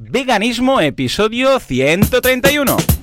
Veganismo, episodio 131.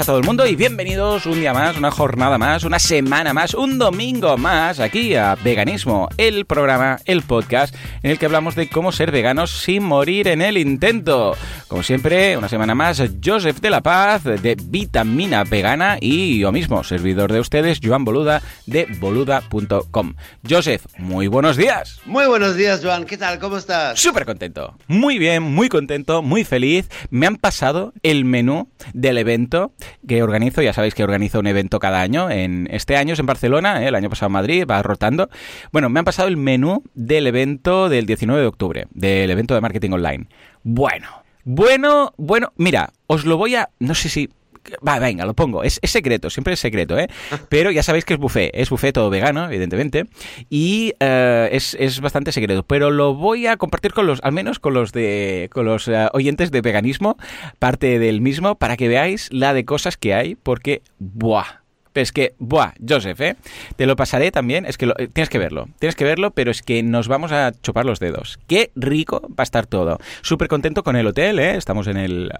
A todo el mundo y bienvenidos un día más, una jornada más, una semana más, un domingo más aquí a Veganismo, el programa, el podcast en el que hablamos de cómo ser veganos sin morir en el intento. Como siempre, una semana más, Joseph de la Paz de Vitamina Vegana y yo mismo, servidor de ustedes, Joan Boluda de boluda.com. Joseph, muy buenos días. Muy buenos días, Joan. ¿Qué tal? ¿Cómo estás? Súper contento. Muy bien, muy contento, muy feliz. Me han pasado el menú del evento que organizo, ya sabéis que organizo un evento cada año, en este año es en Barcelona, ¿eh? el año pasado en Madrid, va rotando. Bueno, me han pasado el menú del evento del 19 de octubre, del evento de marketing online. Bueno, bueno, bueno, mira, os lo voy a, no sé si Va, venga, lo pongo. Es, secreto, siempre es secreto, ¿eh? Pero ya sabéis que es buffet. Es buffet todo vegano, evidentemente. Y eh, es, bastante secreto. Pero lo voy a compartir con los, al menos con los de, con los eh, oyentes de veganismo, parte del mismo, para que veáis la de cosas que hay, porque, ¡buah! Es que, buah, Joseph, ¿eh? Te lo pasaré también, es que eh, tienes que verlo, tienes que verlo, pero es que nos vamos a chupar los dedos. Qué rico va a estar todo. Súper contento con el hotel, ¿eh? Estamos en el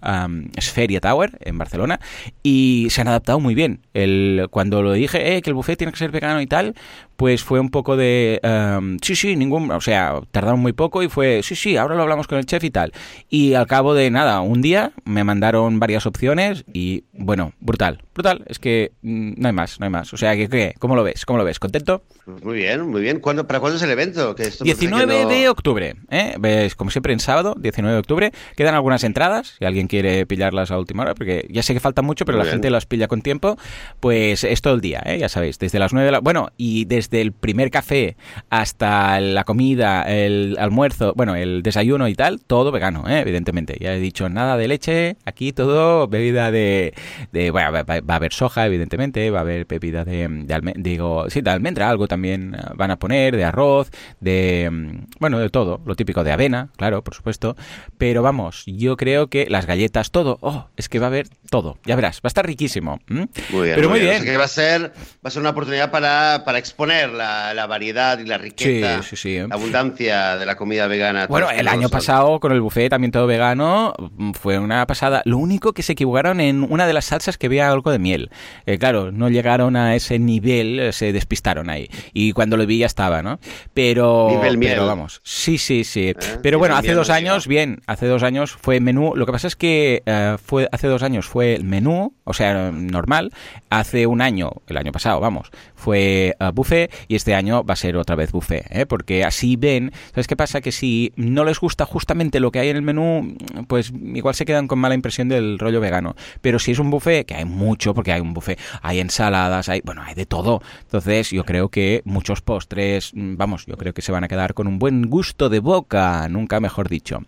Spheria Tower, en Barcelona, y se han adaptado muy bien. El, cuando lo dije, eh, que el buffet tiene que ser vegano y tal, pues fue un poco de, um, sí, sí, ningún, o sea, tardaron muy poco y fue, sí, sí, ahora lo hablamos con el chef y tal. Y al cabo de nada, un día me mandaron varias opciones y, bueno, brutal, brutal. Es que mm, no hay más, no hay más. O sea, ¿qué, ¿cómo lo ves? ¿Cómo lo ves? ¿Contento? Muy bien, muy bien. ¿Cuándo, ¿Para cuándo es el evento? Que 19 de octubre. ¿eh? ¿Ves? Como siempre en sábado, 19 de octubre. Quedan algunas entradas, si alguien quiere pillarlas a última hora, porque ya sé que faltan mucho, pero la gente las pilla con tiempo. Pues es todo el día, ¿eh? ya sabéis, desde las 9 de la... Bueno, y desde el primer café hasta la comida, el almuerzo, bueno, el desayuno y tal, todo vegano, ¿eh? evidentemente. Ya he dicho, nada de leche, aquí todo bebida de... de bueno, va, va, a haber soja, evidentemente, va a haber bebida de, de, digo, sí, de almendra, algo también también eh, van a poner, de arroz, de, mm, bueno, de todo, lo típico de avena, claro, por supuesto, pero vamos, yo creo que las galletas, todo, oh, es que va a haber todo, ya verás, va a estar riquísimo. Muy bien, pero muy, bien. que va a ser, va a ser una oportunidad para, para exponer la, la, variedad y la riqueza, la abundancia de la comida vegana. Bueno, el año pasado con el buffet también todo vegano fue una pasada. Lo único que se equivocaron en una de las salsas que había algo de miel. Eh, claro, no llegaron a ese nivel, eh, se despistaron ahí y cuando lo vi ya estaba, ¿no? Pero, pero vamos, sí, sí, sí. ¿Eh? Pero bueno, hace dos años, bien, hace dos años fue menú. Lo que pasa es que fue hace dos años fue el menú, o sea, normal. Hace un año, el año pasado, vamos, fue uh, buffet y este año va a ser otra vez buffet, ¿eh? porque así ven, ¿sabes qué pasa? Que si no les gusta justamente lo que hay en el menú, pues igual se quedan con mala impresión del rollo vegano. Pero si es un buffet, que hay mucho, porque hay un buffet, hay ensaladas, hay, bueno, hay de todo. Entonces yo creo que muchos postres, mm, vamos, yo creo que se van a quedar con un buen gusto de boca, nunca mejor dicho.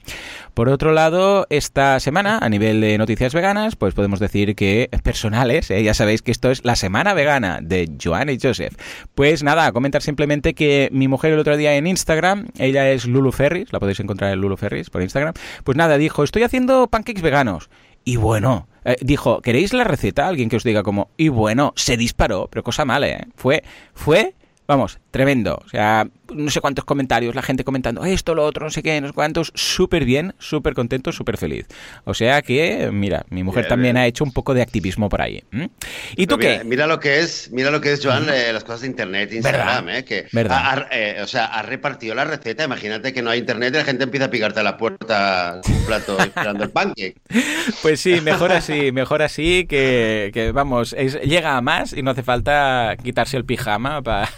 Por otro lado, esta semana, a nivel de noticias veganas, pues podemos decir que personales, ¿eh? ya sabéis que esto es la semana vegana de Joan y Joseph. Pues nada, comentar simplemente que mi mujer el otro día en Instagram, ella es Lulu Ferris, la podéis encontrar en Lulu Ferris por Instagram, pues nada, dijo, estoy haciendo pancakes veganos. Y bueno, eh, dijo, ¿queréis la receta? Alguien que os diga como, y bueno, se disparó, pero cosa mala, ¿eh? Fue, fue, vamos, tremendo. O sea, no sé cuántos comentarios, la gente comentando esto, lo otro, no sé qué, no sé cuántos, súper bien, súper contento, súper feliz. O sea que, mira, mi mujer también ha hecho un poco de activismo por ahí. ¿Y tú qué? Mira lo que es, mira lo que es, Joan, eh, las cosas de internet, Instagram, ¿eh? Que ¿Verdad? Eh, o sea, ha repartido la receta. Imagínate que no hay internet y la gente empieza a picarte a la puerta un plato esperando el pancake. Pues sí, mejor así, mejor así que, vamos, llega a más y no hace falta quitarse el pijama para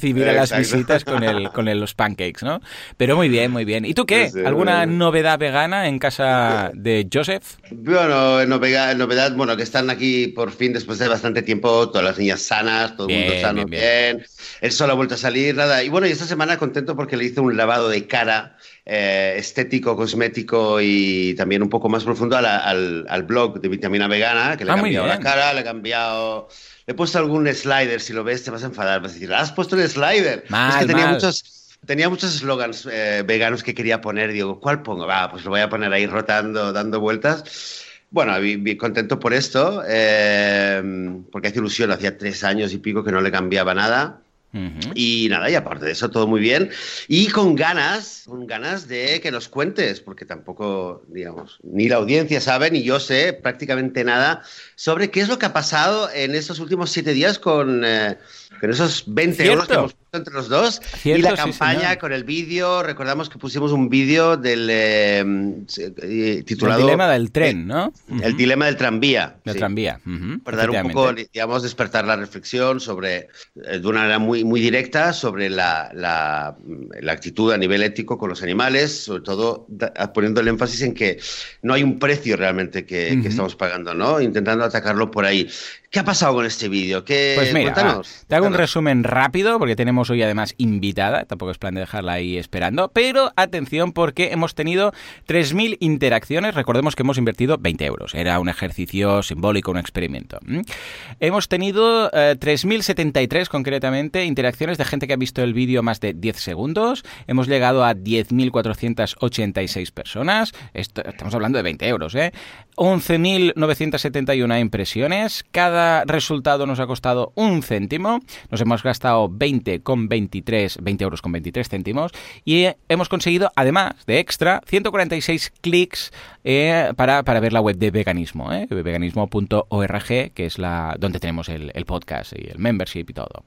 recibir a las visitas con el, con los pancakes, ¿no? Pero muy bien, muy bien. ¿Y tú qué? ¿Alguna novedad vegana en casa de Joseph? Bueno, novedad, novedad, bueno, que están aquí por fin después de bastante tiempo, todas las niñas sanas, todo el mundo sano, bien, El sol ha vuelto a salir, nada. Y bueno, y esta semana contento porque le hice un lavado de cara eh, estético, cosmético y también un poco más profundo al, al, blog de Vitamina Vegana, que le he ah, cambiado la cara, le he cambiado he puesto algún slider, si lo ves te vas a enfadar, vas a decir, has puesto el slider. es que tenía muchos tenía muchos slogans eh, veganos que quería poner. Digo, ¿cuál pongo? Va, pues lo voy a poner ahí rotando, dando vueltas. Bueno, bien, contento por esto, eh, porque hace ilusión, hacía tres años y pico que no le cambiaba nada. Y nada, y aparte de eso, todo muy bien. Y con ganas, con ganas de que nos cuentes, porque tampoco, digamos, ni la audiencia sabe, ni yo sé prácticamente nada sobre qué es lo que ha pasado en estos últimos siete días con, eh, con esos 20 euros que hemos puesto entre los dos y la campaña con el vídeo. Recordamos que pusimos un vídeo del eh, eh, titulado El dilema del tren, ¿no? El dilema del tranvía. Del tranvía. Para dar un poco, digamos, despertar la reflexión sobre, de una manera muy, muy directa, sobre la, la, actitud a nivel ético con los animales, sobre todo poniendo el énfasis en que no hay un precio realmente que, que estamos pagando, ¿no? Intentando atacarlo por ahí. ¿Qué ha pasado con este vídeo? Pues mira, te hago un resumen rápido porque tenemos hoy además invitada, tampoco es plan de dejarla ahí esperando, pero atención porque hemos tenido 3.000 interacciones, recordemos que hemos invertido 20 euros, era un ejercicio simbólico, un experimento. Hemos tenido 3.00073 eh, concretamente interacciones de gente que ha visto el vídeo más de 10 segundos, hemos llegado a 10.486 personas, estamos hablando de 20 euros, ¿eh? 11.971 impresiones, cada resultado nos ha costado un céntimo, nos hemos gastado 20 con 23, 20 euros con 23 céntimos. Y hemos conseguido, además de extra, 146 clics eh, para, ver la web de veganismo, eh, veganismo.org, que es la donde tenemos el, podcast y el membership y todo.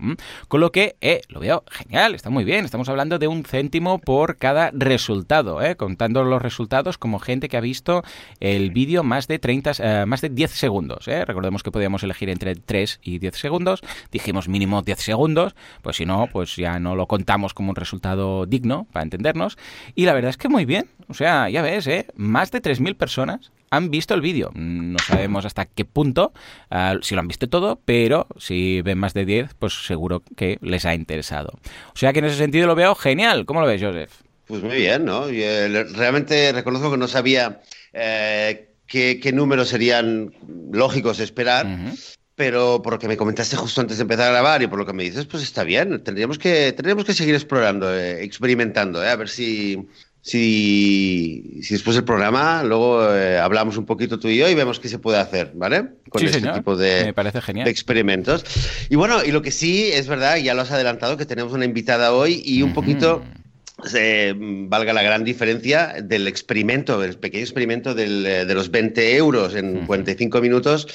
Con lo que eh, lo veo genial, está muy bien, estamos hablando de un céntimo por cada resultado, eh, contando los resultados como gente que ha visto el vídeo más de 30, eh, más de 10 segundos. Recordemos que podíamos elegir entre 3 y 10 segundos, dijimos mínimo 10 segundos, pues si no, pues ya no lo contamos como un resultado digno, para entendernos. Y la verdad es que muy bien, o sea, ya ves, más de 3.000 personas han visto el vídeo. No sabemos hasta qué punto, ah, si lo han visto todo, pero si ven más de 10, pues seguro que les ha interesado. O sea que en ese sentido lo veo genial. ¿Cómo lo ves, Joseph? Pues muy bien, ¿no? Eh, realmente reconozco que no sabía eh, qué, números serían lógicos esperar. Pero por lo que me comentaste justo antes de empezar a grabar y por lo que me dices, pues está bien. Tendríamos que, tendríamos que seguir explorando, eh, experimentando, eh, a ver si, si, si, después del programa luego eh, hablamos un poquito tú y yo y vemos qué se puede hacer, ¿vale? Con este tipo de, parece genial. experimentos. Y bueno, y lo que sí es verdad, ya lo has adelantado, que tenemos una invitada hoy y un poquito valga la gran diferencia del experimento, el pequeño experimento de los 20 euros en 45 minutos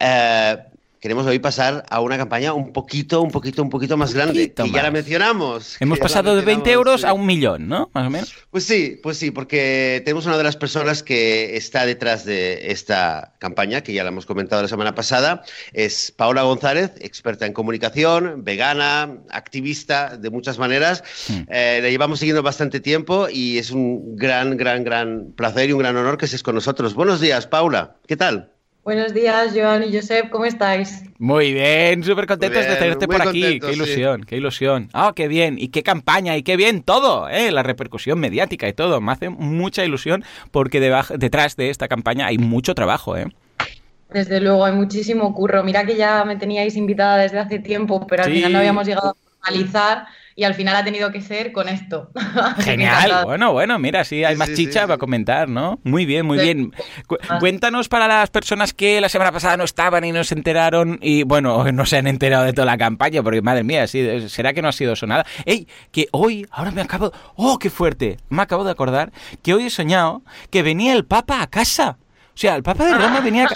eh, queremos hoy pasar a una campaña un poquito, un poquito, un poquito más grande. y ya la mencionamos. Hemos pasado de 20 euros a un millón, ¿no? Más o menos. Pues sí, pues sí, porque tenemos una de las personas que está detrás de esta campaña, que ya la hemos comentado la semana pasada, es Paola González, experta en comunicación, vegana, activista de muchas maneras. Hmm. Eh, la llevamos siguiendo bastante tiempo y es un gran, gran, gran placer y un gran honor que estés con nosotros. Buenos días, Paula. ¿Qué tal? Buenos días, Joan y Josep, ¿cómo estáis? Muy bien, súper contentos de tenerte por aquí. qué ilusión, qué ilusión. Ah, qué bien, y qué campaña, y qué bien todo, ¿eh? la repercusión mediática y todo. Me hace mucha ilusión porque detrás de esta campaña hay mucho trabajo. ¿eh? Desde luego, hay muchísimo curro. Mira que ya me teníais invitada desde hace tiempo, pero al final no habíamos llegado a formalizar y al final ha tenido que ser con esto. Genial, bueno, bueno, mira, sí, hay más chicha para comentar, ¿no? Muy bien, muy bien. cuéntanos para las personas que la semana pasada no estaban y no se enteraron y, bueno, no se han enterado de toda la campaña, porque madre mía, sí, será que no ha sido eso nada. ¡Ey! Que hoy, ahora me acabo... ¡Oh, qué fuerte! Me acabo de acordar que hoy he soñado que venía el Papa a casa. O sea, el Papa de Roma venía...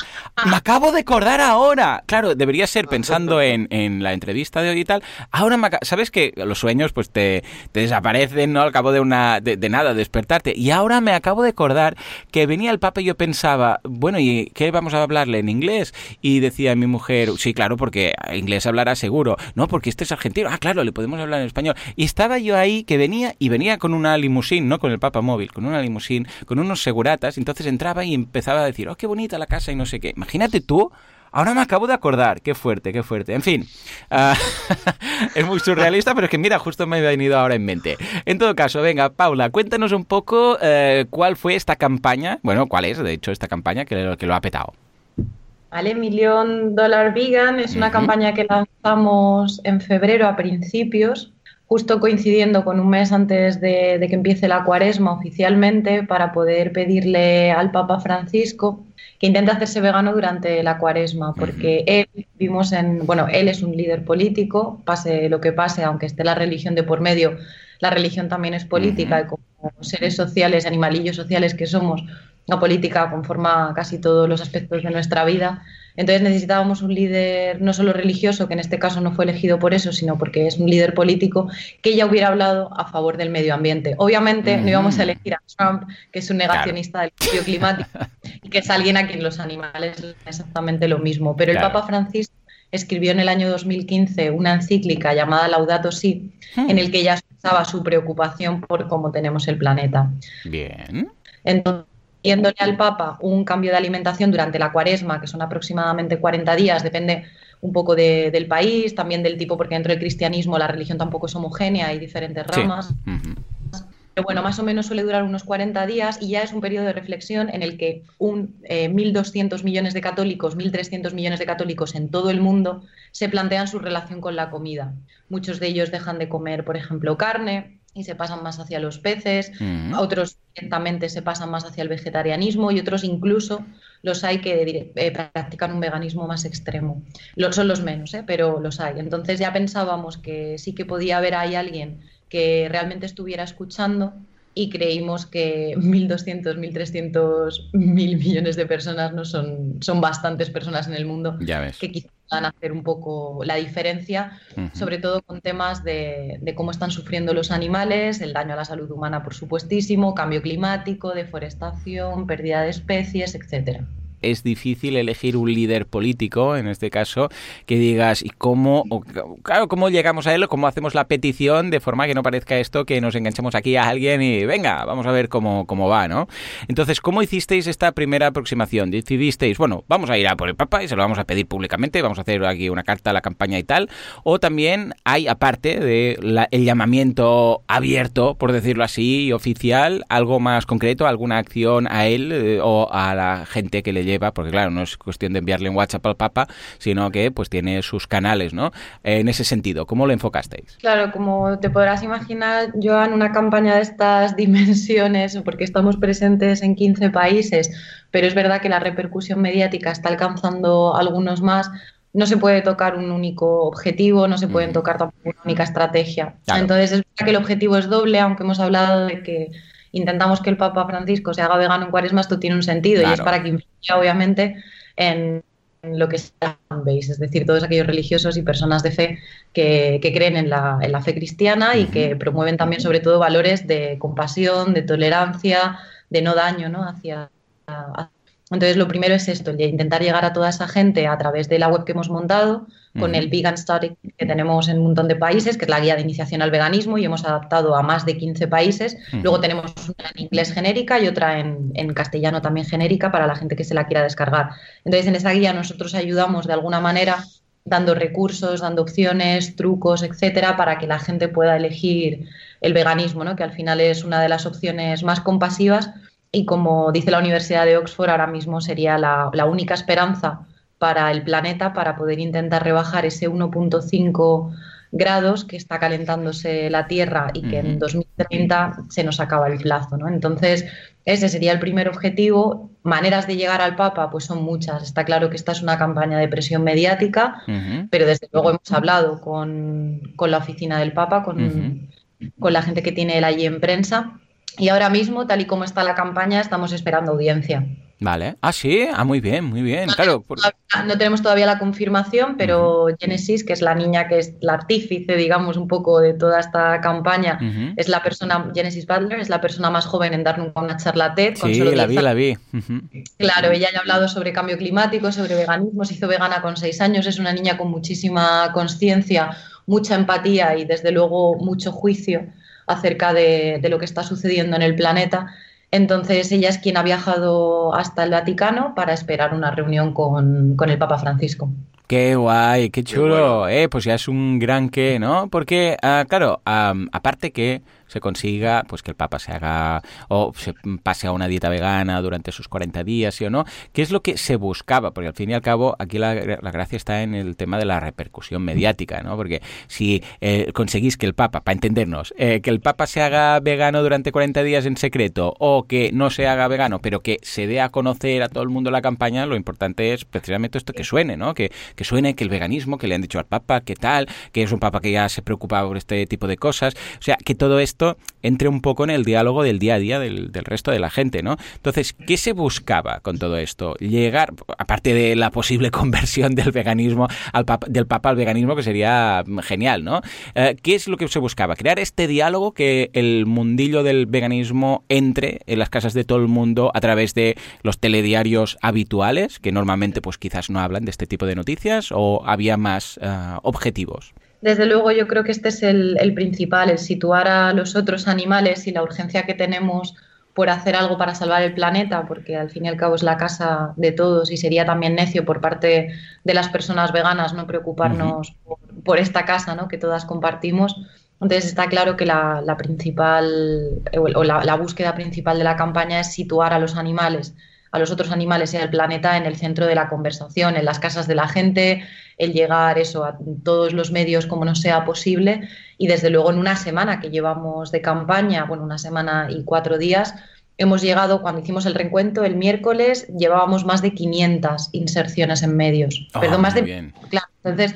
Me acabo de acordar ahora. Claro, debería ser pensando en, la entrevista de hoy y tal. Ahora me sabes que los sueños pues te, desaparecen, ¿no? Al cabo de una de, nada, despertarte. Y ahora me acabo de acordar que venía el Papa y yo pensaba, bueno, ¿y qué vamos a hablarle en inglés? Y decía mi mujer, sí, claro, porque inglés hablará seguro. No, porque este es argentino. Ah, claro, le podemos hablar en español. Y estaba yo ahí que venía y venía con una limusín, no con el Papa móvil, con una limusín, con unos seguratas. Entonces entraba y empezaba a decir, oh, qué bonita la casa y no sé qué. Imagínate tú Ahora me acabo de acordar, qué fuerte, qué fuerte. En fin, ah, es muy surrealista, pero es que mira, justo me ha venido ahora en mente. En todo caso, venga, Paula, cuéntanos un poco eh, cuál fue esta campaña, bueno, cuál es, de hecho, esta campaña que, que lo ha petado. Vale, Million Dollar Vegan es una campaña que lanzamos en febrero a principios justo coincidiendo con un mes antes de, que empiece la cuaresma oficialmente para poder pedirle al Papa Francisco que intente hacerse vegano durante la cuaresma, porque él vimos en, bueno, él es un líder político, pase lo que pase, aunque esté la religión de por medio, la religión también es política y como seres sociales, animalillos sociales que somos, la política conforma casi todos los aspectos de nuestra vida. Entonces necesitábamos un líder no solo religioso, que en este caso no fue elegido por eso, sino porque es un líder político, que ya hubiera hablado a favor del medio ambiente. Obviamente no íbamos a elegir a Trump, que es un negacionista del cambio climático, y que es alguien a quien los animales es exactamente lo mismo. Pero el Papa Francisco escribió en el año 2015 una encíclica llamada Laudato Si, hmm. en el que ya expresaba su preocupación por cómo tenemos el planeta. Bien. Entonces, pidiéndole al Papa un cambio de alimentación durante la cuaresma, que son aproximadamente 40 días, depende un poco del país, también del tipo, porque dentro del cristianismo la religión tampoco es homogénea, hay diferentes ramas. Pero bueno, más o menos suele durar unos 40 días y ya es un periodo de reflexión en el que un 1.200 eh, millones de católicos, 1.300 millones de católicos en todo el mundo se plantean su relación con la comida. Muchos de ellos dejan de comer, por ejemplo, carne, y se pasan más hacia los peces, otros directamente se pasan más hacia el vegetarianismo y otros incluso los hay que eh, practican un veganismo más extremo. son los menos, ¿eh? pero los hay. Entonces ya pensábamos que sí que podía haber ahí alguien que realmente estuviera escuchando y creímos que 1.200, 1.300, 1.000 millones de personas no son, son bastantes personas en el mundo que quizás van a hacer un poco la diferencia, sobre todo con temas de, de, cómo están sufriendo los animales, el daño a la salud humana, por supuestísimo, cambio climático, deforestación, pérdida de especies, etcétera es difícil elegir un líder político, en este caso, que digas, ¿y cómo, claro, cómo llegamos a él, cómo hacemos la petición de forma que no parezca esto que nos enganchemos aquí a alguien y venga, vamos a ver cómo, cómo va, ¿no? Entonces, ¿cómo hicisteis esta primera aproximación? ¿Decidisteis, bueno, vamos a ir a por el Papa y se lo vamos a pedir públicamente, vamos a hacer aquí una carta a la campaña y tal? O también hay, aparte de el llamamiento abierto, por decirlo así, oficial, algo más concreto, alguna acción a él eh, o a la gente que le lleva, porque claro, no es cuestión de enviarle un WhatsApp al Papa, sino que pues tiene sus canales, ¿no? En ese sentido, ¿cómo lo enfocasteis? Claro, como te podrás imaginar, yo en una campaña de estas dimensiones, porque estamos presentes en 15 países, pero es verdad que la repercusión mediática está alcanzando algunos más, no se puede tocar un único objetivo, no se pueden tocar tampoco una única estrategia. Entonces, es verdad que el objetivo es doble, aunque hemos hablado de que intentamos que el Papa Francisco se haga vegano en cuaresma, esto tiene un sentido y es para que influya, obviamente, en, lo que fanbase, es decir, todos aquellos religiosos y personas de fe que, creen en la, fe cristiana y que promueven también, sobre todo, valores de compasión, de tolerancia, de no daño ¿no? Hacia, entonces, lo primero es esto, intentar llegar a toda esa gente a través de la web que hemos montado, con el Vegan Study que tenemos en un montón de países, que es la guía de iniciación al veganismo y hemos adaptado a más de 15 países. Luego tenemos una en inglés genérica y otra en, castellano también genérica para la gente que se la quiera descargar. Entonces, en esa guía nosotros ayudamos de alguna manera dando recursos, dando opciones, trucos, etcétera, para que la gente pueda elegir el veganismo, ¿no? que al final es una de las opciones más compasivas y como dice la Universidad de Oxford, ahora mismo sería la, única esperanza para el planeta para poder intentar rebajar ese 1.5 grados que está calentándose la Tierra y que en 2030 se nos acaba el plazo. ¿no? Entonces, ese sería el primer objetivo. Maneras de llegar al Papa, pues son muchas. Está claro que esta es una campaña de presión mediática, pero desde luego hemos hablado con, la oficina del Papa, con, con la gente que tiene él allí en prensa y ahora mismo, tal y como está la campaña, estamos esperando audiencia. Vale. Ah, sí. Ah, muy bien, muy bien. No, claro. No tenemos todavía la confirmación, pero Genesis, que es la niña que es la artífice, digamos, un poco de toda esta campaña, es la persona, Genesis Butler, es la persona más joven en dar una charla TED. Sí, la vi, la vi. Claro, ella ya ha hablado sobre cambio climático, sobre veganismo, se hizo vegana con seis años, es una niña con muchísima conciencia, mucha empatía y desde luego mucho juicio acerca de, lo que está sucediendo en el planeta. Entonces ella es quien ha viajado hasta el Vaticano para esperar una reunión con, el Papa Francisco. Qué guay, qué chulo. Eh, pues ya es un gran qué, ¿no? Porque, ah, claro, aparte que se consiga pues que el Papa se haga o se pase a una dieta vegana durante sus 40 días, ¿sí o no? ¿Qué es lo que se buscaba? Porque al fin y al cabo aquí la, gracia está en el tema de la repercusión mediática, ¿no? Porque si eh, conseguís que el Papa, para entendernos, eh, que el Papa se haga vegano durante 40 días en secreto o que no se haga vegano, pero que se dé a conocer a todo el mundo la campaña, lo importante es precisamente esto que suene, ¿no? Que, que suene que el veganismo, que le han dicho al Papa, que tal, que es un Papa que ya se preocupa por este tipo de cosas, o sea, que todo esto entre un poco en el diálogo del día a día del, resto de la gente, ¿no? Entonces, ¿qué se buscaba con todo esto? Llegar, aparte de la posible conversión del veganismo, al del papa al veganismo, que sería genial, ¿no? Eh, ¿Qué es lo que se buscaba? Crear este diálogo que el mundillo del veganismo entre en las casas de todo el mundo a través de los telediarios habituales, que normalmente pues quizás no hablan de este tipo de noticias, o había más eh, objetivos. Desde luego yo creo que este es el, principal, el situar a los otros animales y la urgencia que tenemos por hacer algo para salvar el planeta, porque al fin y al cabo es la casa de todos y sería también necio por parte de las personas veganas no preocuparnos por, esta casa ¿no? que todas compartimos. Entonces está claro que la, principal o la, búsqueda principal de la campaña es situar a los animales a los otros animales y al planeta en el centro de la conversación, en las casas de la gente, el llegar eso a todos los medios como no sea posible y desde luego en una semana que llevamos de campaña, bueno, una semana y cuatro días, hemos llegado, cuando hicimos el reencuentro el miércoles, llevábamos más de 500 inserciones en medios. Ah, Perdón, más de... Bien. Claro, entonces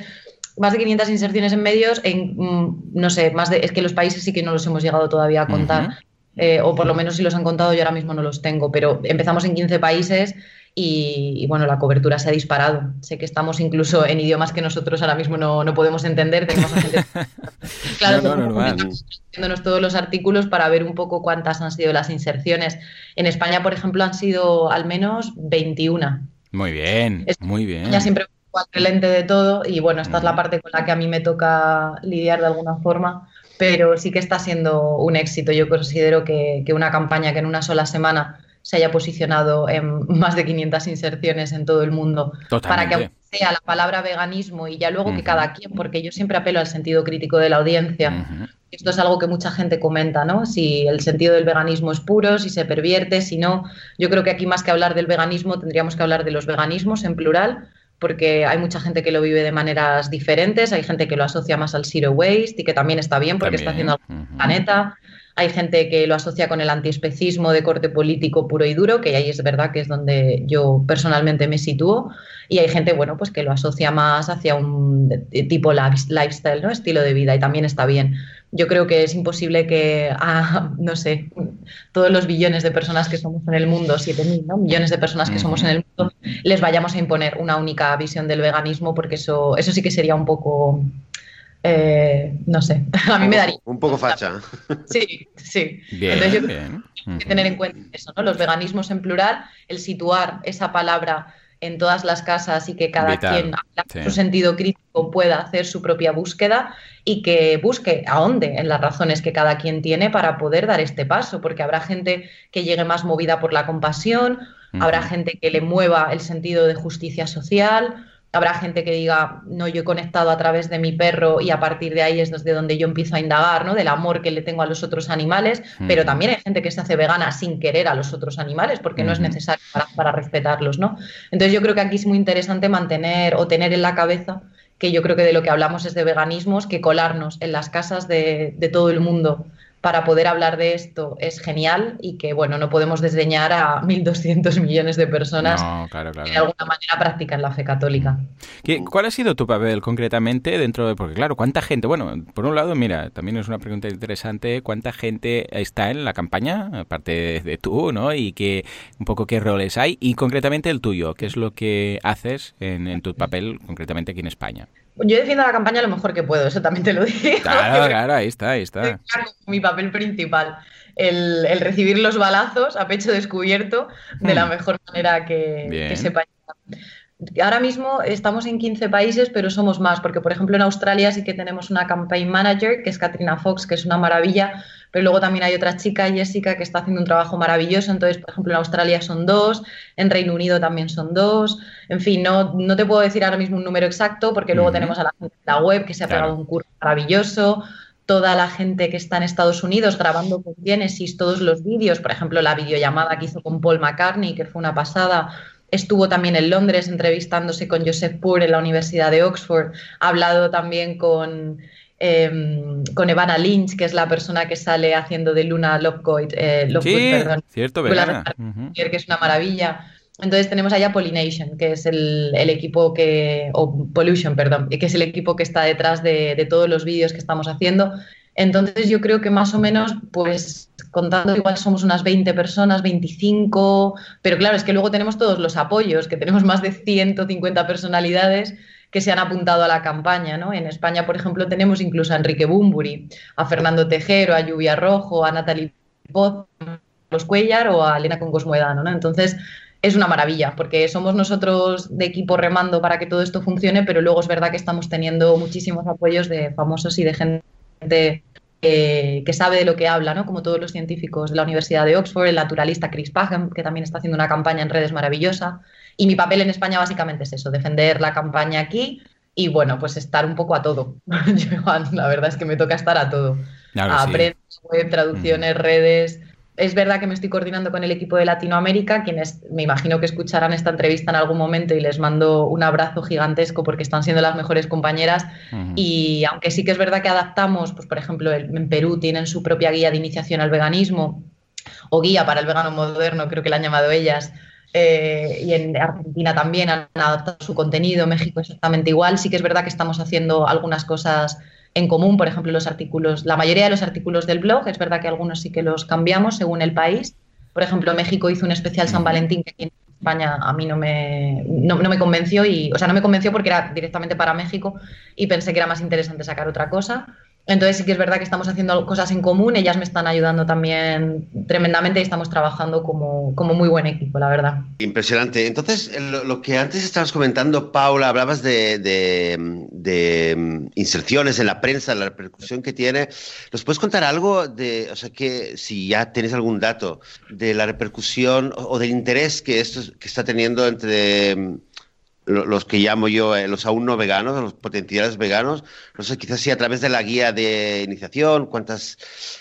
más de 500 inserciones en medios en, mm, no sé, más de, es que los países sí que no los hemos llegado todavía a contar. Eh, o por lo menos si los han contado yo ahora mismo no los tengo, pero empezamos en 15 países y, bueno, la cobertura se ha disparado. Sé que estamos incluso en idiomas que nosotros ahora mismo no, no podemos entender. Tenemos gente... claro, no, no, todos los artículos para ver un poco cuántas han sido las inserciones. En España, por ejemplo, han sido al menos 21. Muy bien, muy bien. Ya siempre lente de todo y bueno, esta es la parte con la que a mí me toca lidiar de alguna forma pero sí que está siendo un éxito. Yo considero que, una campaña que en una sola semana se haya posicionado en más de 500 inserciones en todo el mundo para que sea la palabra veganismo y ya luego que cada quien, porque yo siempre apelo al sentido crítico de la audiencia. Esto es algo que mucha gente comenta, ¿no? Si el sentido del veganismo es puro, si se pervierte, si no. Yo creo que aquí más que hablar del veganismo tendríamos que hablar de los veganismos en plural porque hay mucha gente que lo vive de maneras diferentes, hay gente que lo asocia más al zero waste y que también está bien porque está haciendo algo el planeta. Hay gente que lo asocia con el antiespecismo de corte político puro y duro, que ahí es verdad que es donde yo personalmente me sitúo. Y hay gente, bueno, pues que lo asocia más hacia un tipo lifestyle, ¿no? Estilo de vida, y también está bien yo creo que es imposible que a, no sé, todos los billones de personas que somos en el mundo, 7.000 ¿no? millones de personas que somos en el mundo, les vayamos a imponer una única visión del veganismo, porque eso, eso sí que sería un poco, eh, no sé, a mí me daría... Un poco facha. Sí, sí. Bien, Entonces bien. hay que tener en cuenta eso, ¿no? Los veganismos en plural, el situar esa palabra en todas las casas y que cada quien, su sentido crítico, pueda hacer su propia búsqueda y que busque ahonde en las razones que cada quien tiene para poder dar este paso, porque habrá gente que llegue más movida por la compasión, habrá gente que le mueva el sentido de justicia social, Habrá gente que diga, no, yo he conectado a través de mi perro y a partir de ahí es desde donde yo empiezo a indagar, ¿no? Del amor que le tengo a los otros animales, pero también hay gente que se hace vegana sin querer a los otros animales porque no es necesario para, respetarlos, ¿no? Entonces yo creo que aquí es muy interesante mantener o tener en la cabeza que yo creo que de lo que hablamos es de veganismos, que colarnos en las casas de, de todo el mundo para poder hablar de esto es genial y que, bueno, no podemos desdeñar a 1.200 millones de personas que de alguna manera practican la fe católica. ¿Cuál ha sido tu papel concretamente dentro de...? Porque, claro, ¿cuánta gente? Bueno, por un lado, mira, también es una pregunta interesante, ¿cuánta gente está en la campaña, aparte de tú, ¿no? Y que un poco qué roles hay y concretamente el tuyo, ¿qué es lo que haces en, en tu papel concretamente aquí en España? Yo defiendo la campaña lo mejor que puedo, eso también te lo digo. Claro, claro, ahí está, ahí está. Mi papel principal, el, recibir los balazos a pecho descubierto de la hmm. mejor manera que, que sepa. Ahora mismo estamos en 15 países, pero somos más, porque por ejemplo en Australia sí que tenemos una campaign manager, que es Katrina Fox, que es una maravilla, pero luego también hay otra chica, Jessica, que está haciendo un trabajo maravilloso. Entonces, por ejemplo, en Australia son dos, en Reino Unido también son dos. En fin, no, no te puedo decir ahora mismo un número exacto porque luego tenemos a la gente de la web que se ha pegado un curso maravilloso toda la gente que está en Estados Unidos grabando con Genesis todos los vídeos, por ejemplo, la videollamada que hizo con Paul McCartney, que fue una pasada, estuvo también en Londres entrevistándose con Joseph Poor en la Universidad de Oxford, ha hablado también con, em, con Evana Lynch, que es la persona que sale haciendo de Luna Lovegood, eh, perdón, cierto, que es una maravilla. Entonces tenemos allá Pollination, que es el, equipo que, o Pollution, perdón, que es el equipo que está detrás de, todos los vídeos que estamos haciendo. Entonces yo creo que más o menos, pues contando igual somos unas 20 personas, 25, pero claro, es que luego tenemos todos los apoyos, que tenemos más de 150 personalidades que se han apuntado a la campaña, ¿no? En España, por ejemplo, tenemos incluso a Enrique Bumburi, a Fernando Tejero, a Lluvia Rojo, a Natalie Poz, a los Cuellar o a Elena Congos ¿no? Entonces, es una maravilla, porque somos nosotros de equipo remando para que todo esto funcione, pero luego es verdad que estamos teniendo muchísimos apoyos de famosos y de gente que sabe de lo que habla, ¿no? como todos los científicos de la Universidad de Oxford, el naturalista Chris Pagen, que también está haciendo una campaña en redes maravillosa. Y mi papel en España básicamente es eso, defender la campaña aquí y bueno, pues estar un poco a todo. La verdad es que me toca estar a todo. a prensa, web, traducciones, redes, es verdad que me estoy coordinando con el equipo de Latinoamérica, quienes me imagino que escucharán esta entrevista en algún momento y les mando un abrazo gigantesco porque están siendo las mejores compañeras. Y aunque sí que es verdad que adaptamos, pues por ejemplo, en Perú tienen su propia guía de iniciación al veganismo o guía para el vegano moderno, creo que la han llamado ellas. Eh, y en Argentina también han adaptado su contenido, México exactamente igual. Sí que es verdad que estamos haciendo algunas cosas en común, por ejemplo, los artículos, la mayoría de los artículos del blog, es verdad que algunos sí que los cambiamos según el país. Por ejemplo, México hizo un especial San Valentín que aquí en España a mí no me, no, me convenció, y, o sea, no me convenció porque era directamente para México y pensé que era más interesante sacar otra cosa. Entonces sí que es verdad que estamos haciendo cosas en común, ellas me están ayudando también tremendamente y estamos trabajando como, muy buen equipo, la verdad. Impresionante. Entonces, lo, que antes estabas comentando, Paula, hablabas de, mm, inserciones en la prensa, la repercusión que tiene. ¿Nos puedes contar algo de, o sea, que si ya tienes algún dato de la repercusión o, del interés que esto que está teniendo entre mm, los que llamo yo eh, los aún no veganos, los potenciales veganos, no sé, quizás si a través de la guía de iniciación, cuántas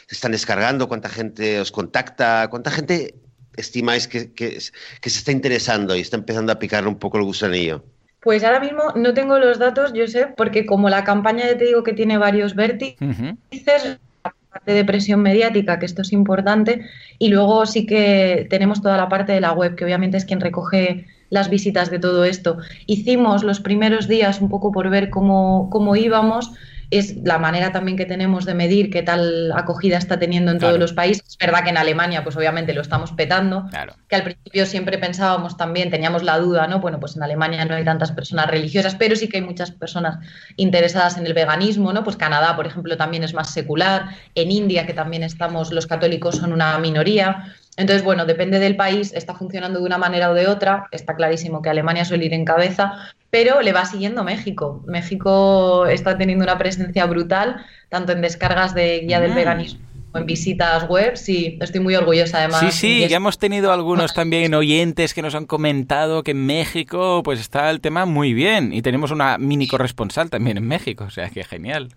se están descargando, cuánta gente os contacta, cuánta gente estimáis que, que, se está interesando y está empezando a picar un poco el gusanillo. Pues ahora mismo no tengo los datos, yo sé, porque como la campaña ya te digo que tiene varios vértices, la parte de presión mediática, que esto es importante, y luego sí que tenemos toda la parte de la web, que obviamente es quien recoge las visitas de todo esto. Hicimos los primeros días un poco por ver cómo, cómo íbamos, es la manera también que tenemos de medir qué tal acogida está teniendo en todos los países. Es verdad que en Alemania, pues obviamente lo estamos petando, que al principio siempre pensábamos también, teníamos la duda, ¿no? Bueno, pues en Alemania no hay tantas personas religiosas, pero sí que hay muchas personas interesadas en el veganismo, ¿no? Pues Canadá, por ejemplo, también es más secular, en India, que también estamos, los católicos son una minoría. Entonces, bueno, depende del país, está funcionando de una manera o de otra. Está clarísimo que Alemania suele ir en cabeza, pero le va siguiendo México. México está teniendo una presencia brutal, tanto en descargas de guía del mm. veganismo como en visitas web. Sí, estoy muy orgullosa además. Sí, sí, ya hemos tenido algunos también oyentes que nos han comentado que en México pues está el tema muy bien y tenemos una mini corresponsal también en México, o sea que genial.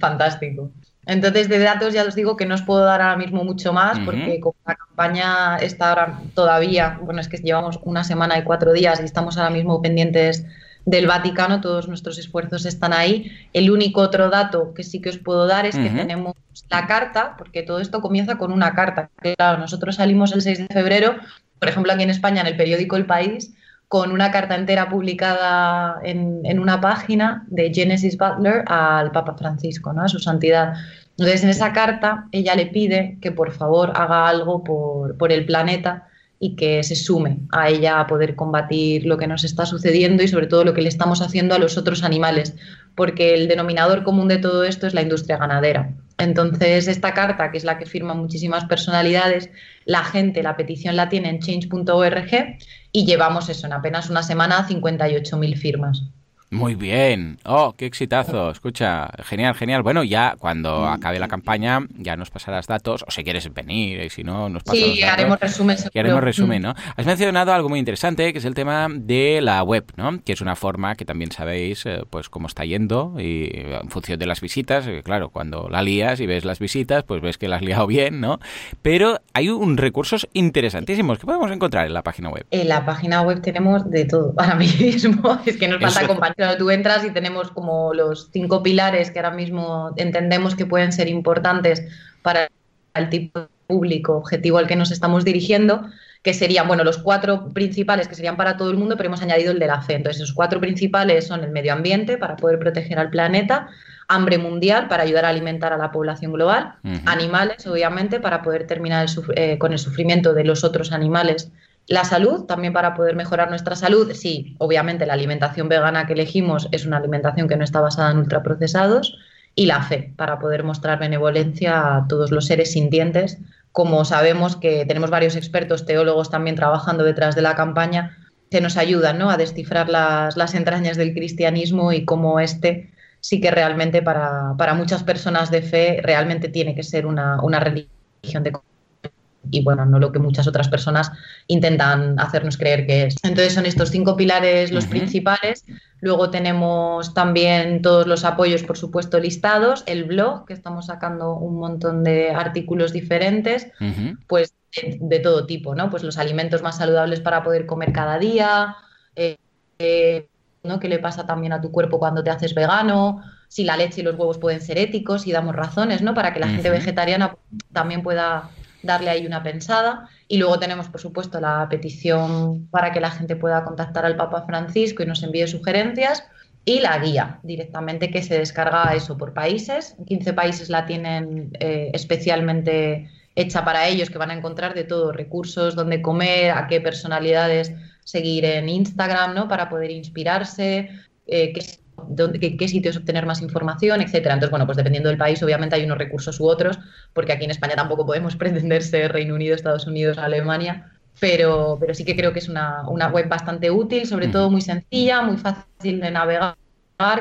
Fantástico. Entonces, de datos ya os digo que no os puedo dar ahora mismo mucho más, porque como la campaña está ahora todavía, bueno, es que llevamos una semana y cuatro días y estamos ahora mismo pendientes del Vaticano, todos nuestros esfuerzos están ahí. El único otro dato que sí que os puedo dar es que tenemos la carta, porque todo esto comienza con una carta. Claro, nosotros salimos el 6 de febrero, por ejemplo, aquí en España, en el periódico El País, con una carta entera publicada en, una página de Genesis Butler al Papa Francisco, ¿no? a su santidad. Entonces, en esa carta, ella le pide que por favor haga algo por, por el planeta y que se sume a ella a poder combatir lo que nos está sucediendo y sobre todo lo que le estamos haciendo a los otros animales, porque el denominador común de todo esto es la industria ganadera. Entonces, esta carta, que es la que firman muchísimas personalidades, la gente, la petición la tiene en change.org y llevamos eso, en apenas una semana, 58.000 firmas. Muy bien. Oh, qué exitazo. Escucha, genial, genial. Bueno, ya cuando acabe la campaña ya nos pasarás datos, o si quieres venir, y si no, nos pasas Sí, haremos resumen. Y haremos resumen, ¿no? Has mencionado algo muy interesante, que es el tema de la web, ¿no? Que es una forma que también sabéis, eh, pues, cómo está yendo y en función de las visitas, eh, claro, cuando la lías y ves las visitas, pues ves que la has liado bien, ¿no? Pero hay un recursos interesantísimos que podemos encontrar en la página web. En la página web tenemos de todo para mí mismo. Es que nos falta compartir tú entras y tenemos como los cinco pilares que ahora mismo entendemos que pueden ser importantes para el tipo de público objetivo al que nos estamos dirigiendo, que serían, bueno, los cuatro principales que serían para todo el mundo, pero hemos añadido el de la fe. Entonces, esos cuatro principales son el medio ambiente para poder proteger al planeta, hambre mundial para ayudar a alimentar a la población global, animales, obviamente, para poder terminar eh, con el sufrimiento de los otros animales la salud, también para poder mejorar nuestra salud, sí, obviamente la alimentación vegana que elegimos es una alimentación que no está basada en ultraprocesados. Y la fe, para poder mostrar benevolencia a todos los seres sintientes. Como sabemos que tenemos varios expertos teólogos también trabajando detrás de la campaña, que nos ayudan ¿no? a descifrar las, las entrañas del cristianismo y cómo este sí que realmente para, para, muchas personas de fe realmente tiene que ser una, una religión de y bueno, no lo que muchas otras personas intentan hacernos creer que es. Entonces son estos cinco pilares los principales. Luego tenemos también todos los apoyos, por supuesto, listados, el blog, que estamos sacando un montón de artículos diferentes, pues de, todo tipo, ¿no? Pues los alimentos más saludables para poder comer cada día, eh, eh, ¿no? ¿Qué le pasa también a tu cuerpo cuando te haces vegano? Si la leche y los huevos pueden ser éticos y damos razones, ¿no? Para que la gente vegetariana también pueda darle ahí una pensada. Y luego tenemos, por supuesto, la petición para que la gente pueda contactar al Papa Francisco y nos envíe sugerencias. Y la guía directamente que se descarga eso por países. 15 países la tienen eh, especialmente hecha para ellos, que van a encontrar de todo, recursos, dónde comer, a qué personalidades seguir en Instagram, ¿no? Para poder inspirarse, eh, qué, sitios obtener más información, etcétera. Entonces, bueno, pues dependiendo del país, obviamente hay unos recursos u otros, porque aquí en España tampoco podemos pretender ser Reino Unido, Estados Unidos, Alemania, pero, pero sí que creo que es una, web bastante útil, sobre todo muy sencilla, muy fácil de navegar,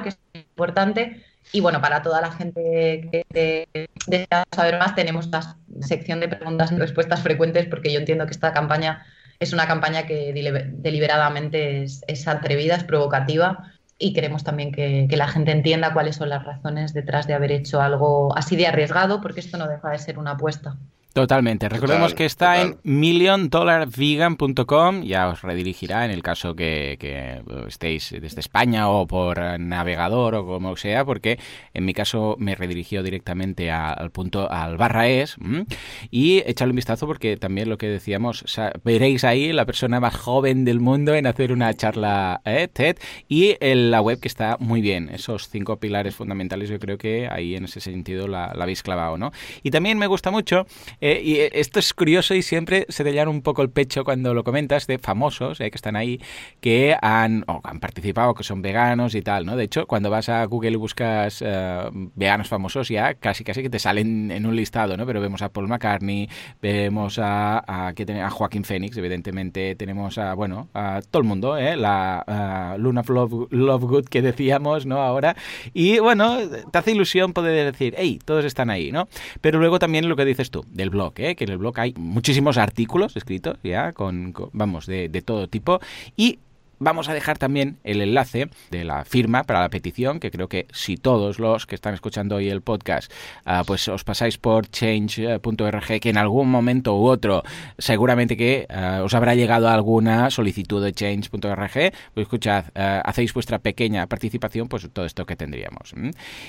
que es importante. Y bueno, para toda la gente que desea saber más, tenemos la sección de preguntas y respuestas frecuentes, porque yo entiendo que esta campaña es una campaña que deliberadamente es, es atrevida, es provocativa y queremos también que, la gente entienda cuáles son las razones detrás de haber hecho algo así de arriesgado, porque esto no deja de ser una apuesta. Totalmente. Recordemos que está en milliondollarvegan.com. Ya os redirigirá en el caso que, estéis desde España o por navegador o como sea, porque en mi caso me redirigió directamente al punto, al barra es. Y echadle un vistazo porque también lo que decíamos, veréis ahí la persona más joven del mundo en hacer una charla ¿eh? TED y la web que está muy bien. Esos cinco pilares fundamentales yo creo que ahí en ese sentido la, la habéis clavado, ¿no? Y también me gusta mucho eh, y eh, esto es curioso y siempre se te llana un poco el pecho cuando lo comentas de famosos eh, que están ahí que han, han participado, que son veganos y tal, ¿no? De hecho, cuando vas a Google y buscas veganos famosos ya casi casi que te salen en un listado, ¿no? Pero vemos a Paul McCartney, vemos a, a, a Joaquín Phoenix, evidentemente tenemos a, bueno, a todo el mundo, ¿eh? La Luna Love, Lovegood que decíamos, ¿no? Ahora. Y bueno, te hace ilusión poder decir, hey, todos están ahí, ¿no? Pero luego también lo que dices tú, del blog, ¿eh? que en el blog hay muchísimos artículos escritos ya, con, vamos, de, de todo tipo, y Vamos a dejar también el enlace de la firma para la petición, que creo que si todos los que están escuchando hoy el podcast, ah, pues os pasáis por change.org, que en algún momento u otro seguramente que ah, os habrá llegado alguna solicitud de change.org, pues escuchad, ah, hacéis vuestra pequeña participación, pues todo esto que tendríamos.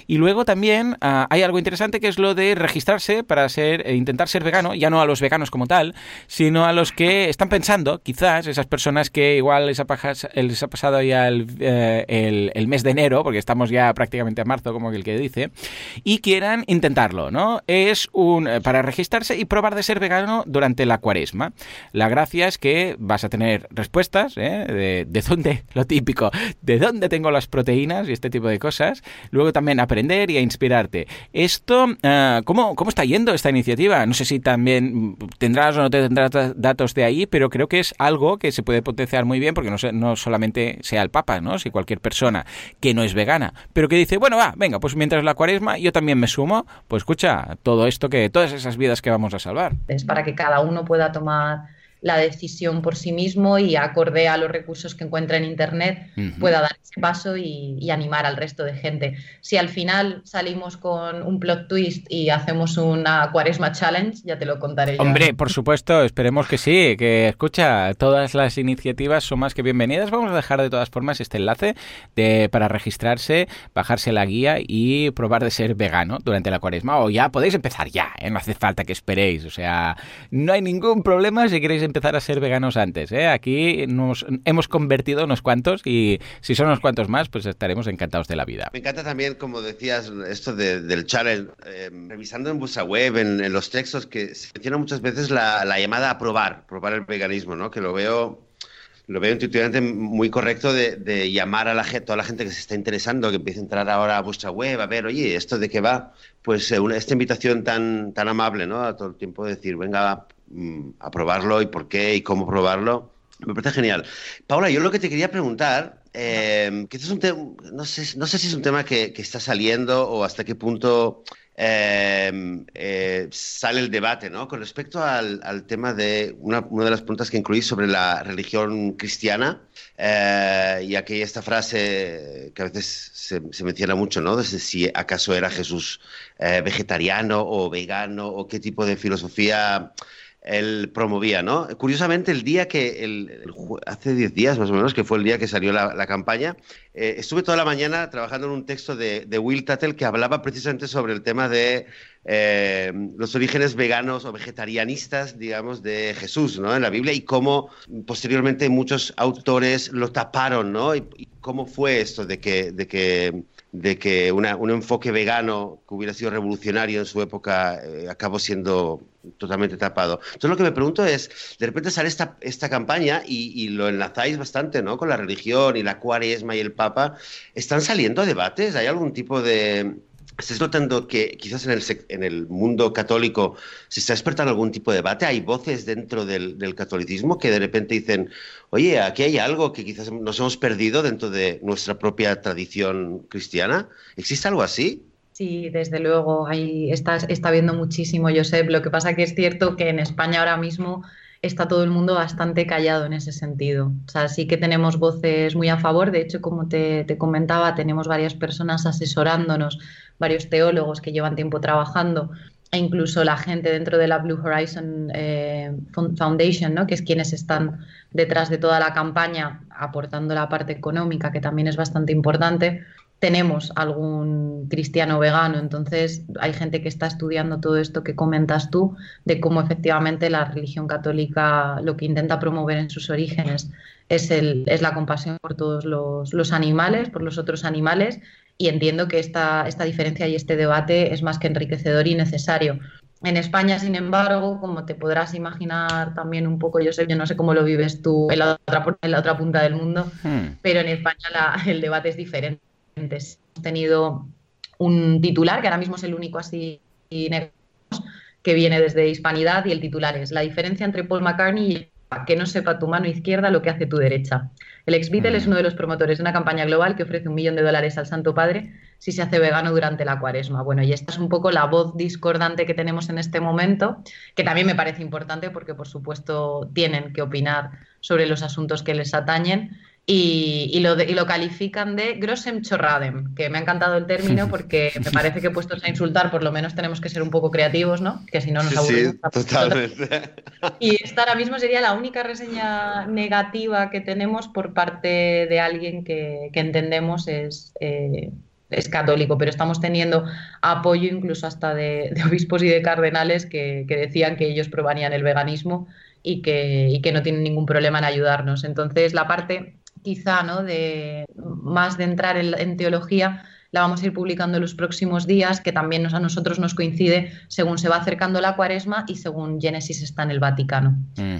Y luego también hay algo interesante que es lo de registrarse para ser, e intentar ser vegano, ya no a los veganos como tal, sino a los que están pensando, quizás, esas personas que igual esa paja les ha pasado ya eh, el, el, mes de enero, porque estamos ya prácticamente a marzo, como el que dice, y quieran intentarlo, ¿no? Es un eh, para registrarse y probar de ser vegano durante la cuaresma. La gracia es que vas a tener respuestas ¿eh? de, dónde, lo típico, de dónde tengo las proteínas y este tipo de cosas. Luego también aprender y a inspirarte. Esto, ¿cómo, ¿cómo está yendo esta iniciativa? No sé si también tendrás o no tendrás datos de ahí, pero creo que es algo que se puede potenciar muy bien porque no, no solamente sea el Papa, ¿no? Si cualquier persona que no es vegana, pero que dice, bueno, va, venga, pues mientras la cuaresma yo también me sumo, pues escucha, todo esto que, todas esas vidas que vamos a salvar. Es para que cada uno pueda tomar la decisión por sí mismo y acorde a los recursos que encuentra en Internet pueda dar ese paso y, animar al resto de gente. Si al final salimos con un plot twist y hacemos una cuaresma challenge, ya te lo contaré. Hombre, por supuesto, esperemos que sí, que escucha, todas las iniciativas son más que bienvenidas. Vamos a dejar de todas formas este enlace de, para registrarse, bajarse la guía y probar de ser vegano durante la cuaresma. O ya podéis empezar ya, ¿eh? no hace falta que esperéis. O sea, no hay ningún problema si queréis empezar empezar a ser veganos antes. ¿eh? Aquí nos hemos convertido unos cuantos y si son unos cuantos más, pues estaremos encantados de la vida. Me encanta también, como decías, esto del challenge. Eh, revisando en vuestra web, en, los textos, que se menciona muchas veces la, llamada a probar, probar el veganismo, ¿no? que lo veo lo veo intuitivamente muy correcto de, llamar a la gente, toda la gente que se está interesando, que empiece a entrar ahora a vuestra web, a ver, oye, ¿esto de qué va? Pues eh, esta invitación tan, tan amable, ¿no? A todo el tiempo decir, venga, Mm, a probarlo y por qué y cómo probarlo. Me parece genial. Paula, yo lo que te quería preguntar, eh, que es un no sé, no sé si es un tema que, está saliendo o hasta qué punto em, eh, sale el debate, ¿no? Con respecto al, tema de una, de las preguntas que incluí sobre la religión cristiana, eh, y aquí esta frase que a veces se, se menciona mucho, ¿no? De si acaso era Jesús vegetariano o vegano o qué tipo de filosofía él promovía, ¿no? Curiosamente, el día que, el, hace 10 días más o menos, que fue el día que salió la, campaña, eh, estuve toda la mañana trabajando en un texto de, Will Tuttle que hablaba precisamente sobre el tema de eh, los orígenes veganos o vegetarianistas, digamos, de Jesús, ¿no? En la Biblia y cómo posteriormente muchos autores lo taparon, ¿no? Y, cómo fue esto de que, de que de que un enfoque vegano que hubiera sido revolucionario en su época eh, acabó siendo totalmente tapado. Entonces lo que me pregunto es, de repente sale esta, esta campaña y, lo enlazáis bastante ¿no? con la religión y la cuaresma y el papa. ¿Están saliendo debates? ¿Hay algún tipo de... ¿Estás notando que quizás en el, en el mundo católico se está despertando algún tipo de debate? ¿Hay voces dentro del, del catolicismo que de repente dicen, oye, aquí hay algo que quizás nos hemos perdido dentro de nuestra propia tradición cristiana? ¿Existe algo así? Sí, desde luego, ahí está, está viendo muchísimo, Josep. Lo que pasa que es cierto que en España ahora mismo está todo el mundo bastante callado en ese sentido. O sea, sí que tenemos voces muy a favor. De hecho, como te, comentaba, tenemos varias personas asesorándonos, varios teólogos que llevan tiempo trabajando e incluso la gente dentro de la Blue Horizon eh, Foundation, ¿no? que es quienes están detrás de toda la campaña aportando la parte económica, que también es bastante importante tenemos algún cristiano vegano, entonces hay gente que está estudiando todo esto que comentas tú, de cómo efectivamente la religión católica lo que intenta promover en sus orígenes es, el, es la compasión por todos los, animales, por los otros animales, y entiendo que esta, esta diferencia y este debate es más que enriquecedor y necesario. En España, sin embargo, como te podrás imaginar también un poco, yo sé, yo no sé cómo lo vives tú en la otra, en la otra punta del mundo, hmm. pero en España el debate es diferente Hemos tenido un titular, que ahora mismo es el único así que viene desde Hispanidad, y el titular es La diferencia entre Paul McCartney y que no sepa tu mano izquierda lo que hace tu derecha. El ex Beatle es mm. uno de los promotores de una campaña global que ofrece un millón de dólares al Santo Padre si se hace vegano durante la cuaresma. Bueno, y esta es un poco la voz discordante que tenemos en este momento, que también me parece importante porque, por supuesto, tienen que opinar sobre los asuntos que les atañen y, lo lo califican de Grossem Chorradem, que me ha encantado el término porque me parece que puestos a insultar por lo menos tenemos que ser un poco creativos, ¿no? Que si no nos aburrimos. Sí, totalmente. Y esta ahora mismo sería la única reseña negativa que tenemos por parte de alguien que, entendemos es... Eh, es católico, pero estamos teniendo apoyo incluso hasta de, obispos y de cardenales que, decían que ellos probarían el veganismo y que, y que no tienen ningún problema en ayudarnos. Entonces, la parte quizá, ¿no? De más de entrar en, teología, la vamos a ir publicando en los próximos días, que también a nosotros nos coincide según se va acercando la cuaresma y según Génesis está en el Vaticano.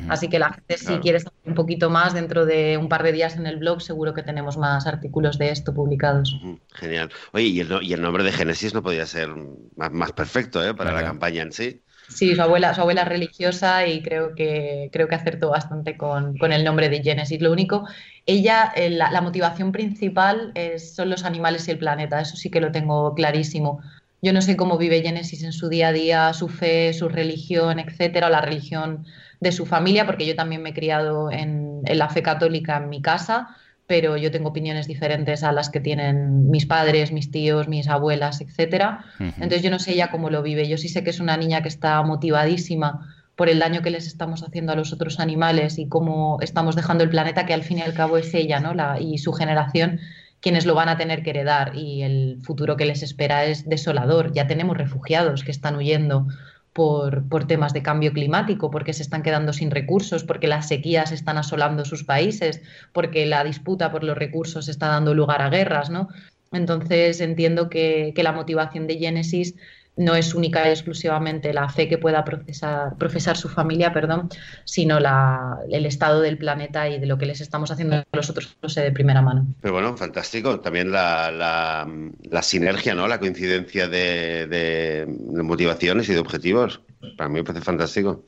Así que la gente, si quiere saber un poquito más, dentro de un par de días en el blog, seguro que tenemos más artículos de esto publicados. Genial. Oye, y el, nombre de Génesis no podía ser más, perfecto ¿eh? para la campaña en sí. Sí, su abuela, su abuela es religiosa y creo que, creo que acertó bastante con, con el nombre de Genesis. Lo único, ella, eh, la, motivación principal son los animales y el planeta, eso sí que lo tengo clarísimo. Yo no sé cómo vive Genesis en su día a día, su fe, su religión, etcétera, o la religión de su familia, porque yo también me he criado en, en la fe católica en mi casa pero yo tengo opiniones diferentes a las que tienen mis padres, mis tíos, mis abuelas, etcétera. Entonces yo no sé ella cómo lo vive. Yo sí sé que es una niña que está motivadísima por el daño que les estamos haciendo a los otros animales y cómo estamos dejando el planeta, que al fin y al cabo es ella ¿no? La, y su generación quienes lo van a tener que heredar y el futuro que les espera es desolador. Ya tenemos refugiados que están huyendo por, por, temas de cambio climático, porque se están quedando sin recursos, porque las sequías están asolando sus países, porque la disputa por los recursos está dando lugar a guerras, ¿no? Entonces entiendo que, que la motivación de Génesis no es única y exclusivamente la fe que pueda procesar, profesar su familia, perdón, sino la, el estado del planeta y de lo que les estamos haciendo nosotros, no sé, de primera mano. Pero bueno, fantástico. También la, la, la sinergia, ¿no? La coincidencia de, de, de, motivaciones y de objetivos. Para mí me parece fantástico.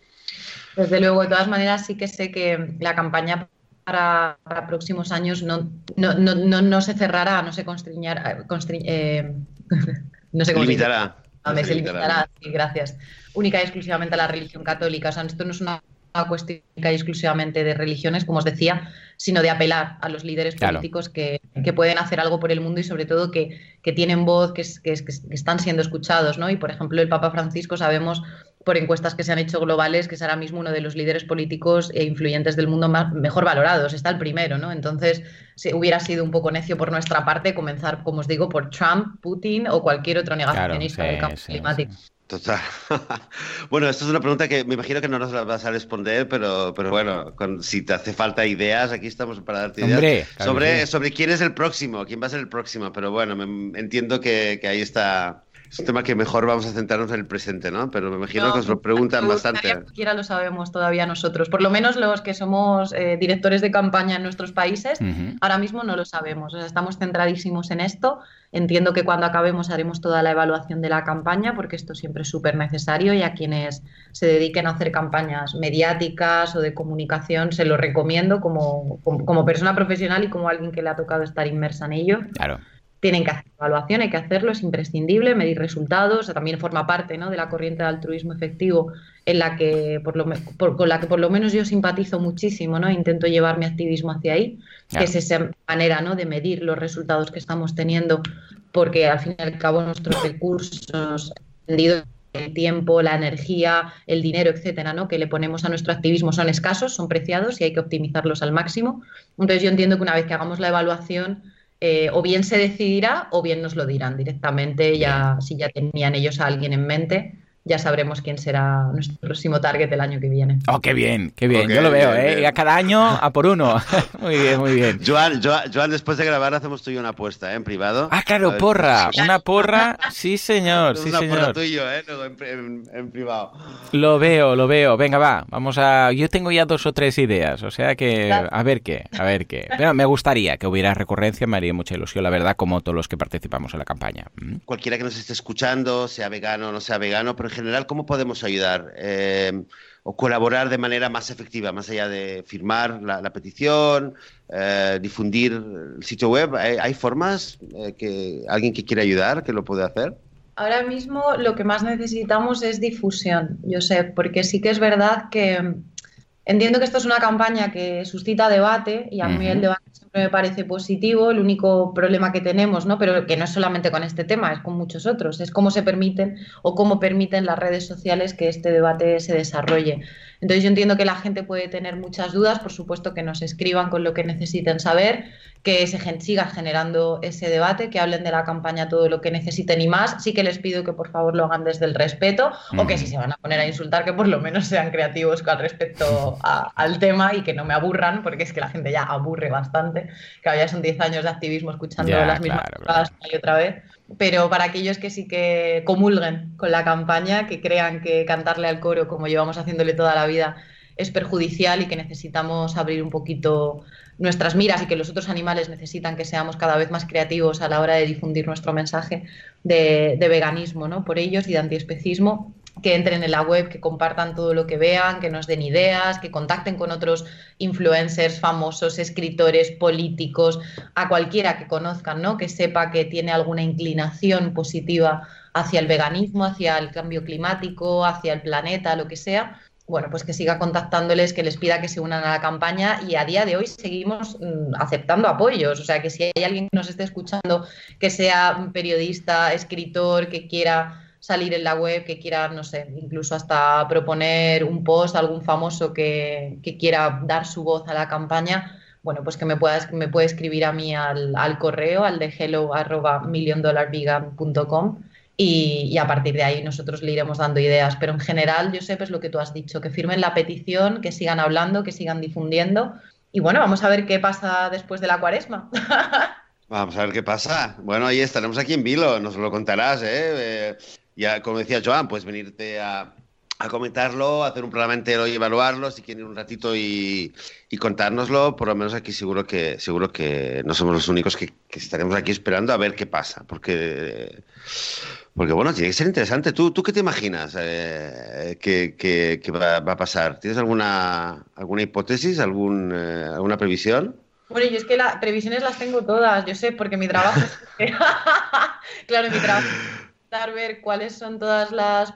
Desde luego, de todas maneras, sí que sé que la campaña para, para próximos años no, no, no, no, se cerrará, no se constriñará, constri eh, no se limitará me se limitará, sí, gracias, única y exclusivamente a la religión católica. O sea, esto no es una cuestión única y exclusivamente de religiones, como os decía, sino de apelar a los líderes claro. políticos que, que, pueden hacer algo por el mundo y sobre todo que, que tienen voz, que, que, están siendo escuchados, ¿no? Y por ejemplo, el Papa Francisco sabemos por encuestas que se han hecho globales, que es ahora mismo uno de los líderes políticos e influyentes del mundo más, mejor valorados, está el primero, ¿no? Entonces, si hubiera sido un poco necio por nuestra parte comenzar, como os digo, por Trump, Putin o cualquier otro negacionista claro, sí, del cambio sí, climático. Sí. Total. bueno, esto es una pregunta que me imagino que no nos la vas a responder, pero, pero bueno, con, si te hace falta ideas, aquí estamos para darte ideas Hombre, sobre, sobre quién es el próximo, quién va a ser el próximo, pero bueno, me, entiendo que, que ahí está es un tema que mejor vamos a centrarnos en el presente, ¿no? Pero me imagino no, que os lo preguntan bastante. Ni siquiera lo sabemos todavía nosotros. Por lo menos los que somos eh, directores de campaña en nuestros países, uh -huh. ahora mismo no lo sabemos. O sea, estamos centradísimos en esto. Entiendo que cuando acabemos haremos toda la evaluación de la campaña, porque esto siempre es súper necesario y a quienes se dediquen a hacer campañas mediáticas o de comunicación se lo recomiendo como, como, como persona profesional y como alguien que le ha tocado estar inmersa en ello. Claro tienen que hacer evaluación, hay que hacerlo, es imprescindible, medir resultados, también forma parte ¿no? de la corriente de altruismo efectivo en la que por lo, por, con la que por lo menos yo simpatizo muchísimo, ¿no? Intento llevar mi activismo hacia ahí, claro. que es esa manera ¿no? de medir los resultados que estamos teniendo, porque al fin y al cabo nuestros recursos, el tiempo, la energía, el dinero, etcétera, ¿no? que le ponemos a nuestro activismo son escasos, son preciados y hay que optimizarlos al máximo. Entonces yo entiendo que una vez que hagamos la evaluación, eh, o bien se decidirá o bien nos lo dirán directamente, ya si ya tenían ellos a alguien en mente ya sabremos quién será nuestro próximo target el año que viene. Oh, qué bien, qué bien. Okay, Yo lo veo, bien, ¿eh? Bien. Y a cada año a por uno. muy bien, muy bien. Joan, Joan, Joan, después de grabar hacemos tú y una apuesta, ¿eh? En privado. Ah, claro, porra. Una porra, sí, señor. Sí, una señor. porra tuyo, ¿eh? No, en, en, en, privado. Lo veo, lo veo. Venga, va. Vamos a. Yo tengo ya dos o tres ideas. O sea que. A ver qué, a ver qué. Pero me gustaría que hubiera recurrencia, me haría mucha ilusión, la verdad, como todos los que participamos en la campaña. ¿Mm? Cualquiera que nos esté escuchando, sea vegano o no sea vegano, pero general, ¿cómo podemos ayudar eh, o colaborar de manera más efectiva, más allá de firmar la, petición, eh, difundir el sitio web? ¿Hay, hay formas eh, que alguien que quiera ayudar que lo puede hacer? Ahora mismo lo que más necesitamos es difusión, yo sé, porque sí que es verdad que entiendo que esto es una campaña que suscita debate y a mí uh -huh. el debate siempre me parece positivo. El único problema que tenemos, ¿no? pero que no es solamente con este tema, es con muchos otros, es cómo se permiten o cómo permiten las redes sociales que este debate se desarrolle. Entonces yo entiendo que la gente puede tener muchas dudas, por supuesto que nos escriban con lo que necesiten saber, que se siga generando ese debate, que hablen de la campaña todo lo que necesiten y más. Sí que les pido que por favor lo hagan desde el respeto o que si se van a poner a insultar, que por lo menos sean creativos con respecto a, al tema y que no me aburran, porque es que la gente ya aburre bastante, que ya son 10 años de activismo escuchando ya, las mismas claro, cosas claro. y otra vez pero para aquellos que sí que comulguen con la campaña, que crean que cantarle al coro, como llevamos haciéndole toda la vida, es perjudicial y que necesitamos abrir un poquito nuestras miras y que los otros animales necesitan que seamos cada vez más creativos a la hora de difundir nuestro mensaje de, veganismo ¿no? por ellos y de antiespecismo, que entren en la web, que compartan todo lo que vean, que nos den ideas, que contacten con otros influencers famosos, escritores, políticos, a cualquiera que conozcan, ¿no? Que sepa que tiene alguna inclinación positiva hacia el veganismo, hacia el cambio climático, hacia el planeta, lo que sea. Bueno, pues que siga contactándoles, que les pida que se unan a la campaña y a día de hoy seguimos mm, aceptando apoyos. O sea, que si hay alguien que nos esté escuchando, que sea periodista, escritor, que quiera salir en la web, que quiera, no sé, incluso hasta proponer un post, algún famoso que, quiera dar su voz a la campaña, bueno, pues que me, pueda, me puede escribir a mí al, correo, al de hello arroba milliondollarvegan.com y, y, a partir de ahí nosotros le iremos dando ideas. Pero en general, Josep, es lo que tú has dicho, que firmen la petición, que sigan hablando, que sigan difundiendo. Y bueno, vamos a ver qué pasa después de la cuaresma. Vamos a ver qué pasa. Bueno, ahí estaremos aquí en Vilo, nos lo contarás, ¿eh? eh ya, como decía Joan, pues venirte a, comentarlo, hacer un programa entero y evaluarlo, si quieren un ratito y, y, contárnoslo, por lo menos aquí seguro que seguro que no somos los únicos que, estaremos aquí esperando a ver qué pasa, porque porque bueno, tiene que ser interesante. ¿Tú, tú qué te imaginas eh, que, va, a pasar? ¿Tienes alguna alguna hipótesis, algún, eh, alguna previsión? Bueno, yo es que las previsiones las tengo todas, yo sé, porque mi trabajo... claro, mi trabajo ver cuáles son todas las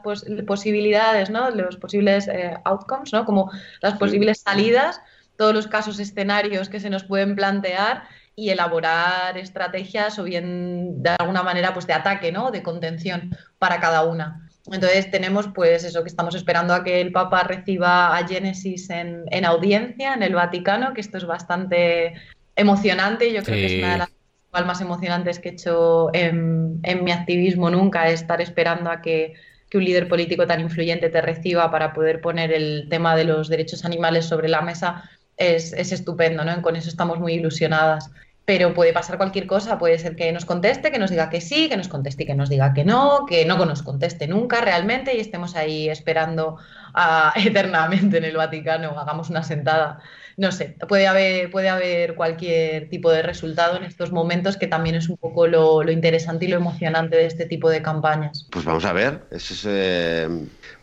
posibilidades, ¿no? Los posibles eh, outcomes, ¿no? Como las posibles salidas, todos los casos escenarios que se nos pueden plantear y elaborar estrategias o bien de alguna manera pues de ataque, ¿no? De contención para cada una. Entonces tenemos pues eso que estamos esperando a que el Papa reciba a Génesis en, en audiencia en el Vaticano, que esto es bastante emocionante, yo creo que es una de las más emocionantes que he hecho en, mi activismo nunca, estar esperando a que, un líder político tan influyente te reciba para poder poner el tema de los derechos animales sobre la mesa, es, estupendo, ¿no? Con eso estamos muy ilusionadas. Pero puede pasar cualquier cosa, puede ser que nos conteste, que nos diga que sí, que nos conteste y que nos diga que no, que no nos conteste nunca realmente y estemos ahí esperando eternamente en el Vaticano, hagamos una sentada no sé, puede haber, puede haber cualquier tipo de resultado en estos momentos que también es un poco lo, interesante y lo emocionante de este tipo de campañas. Pues vamos a ver, es, eh,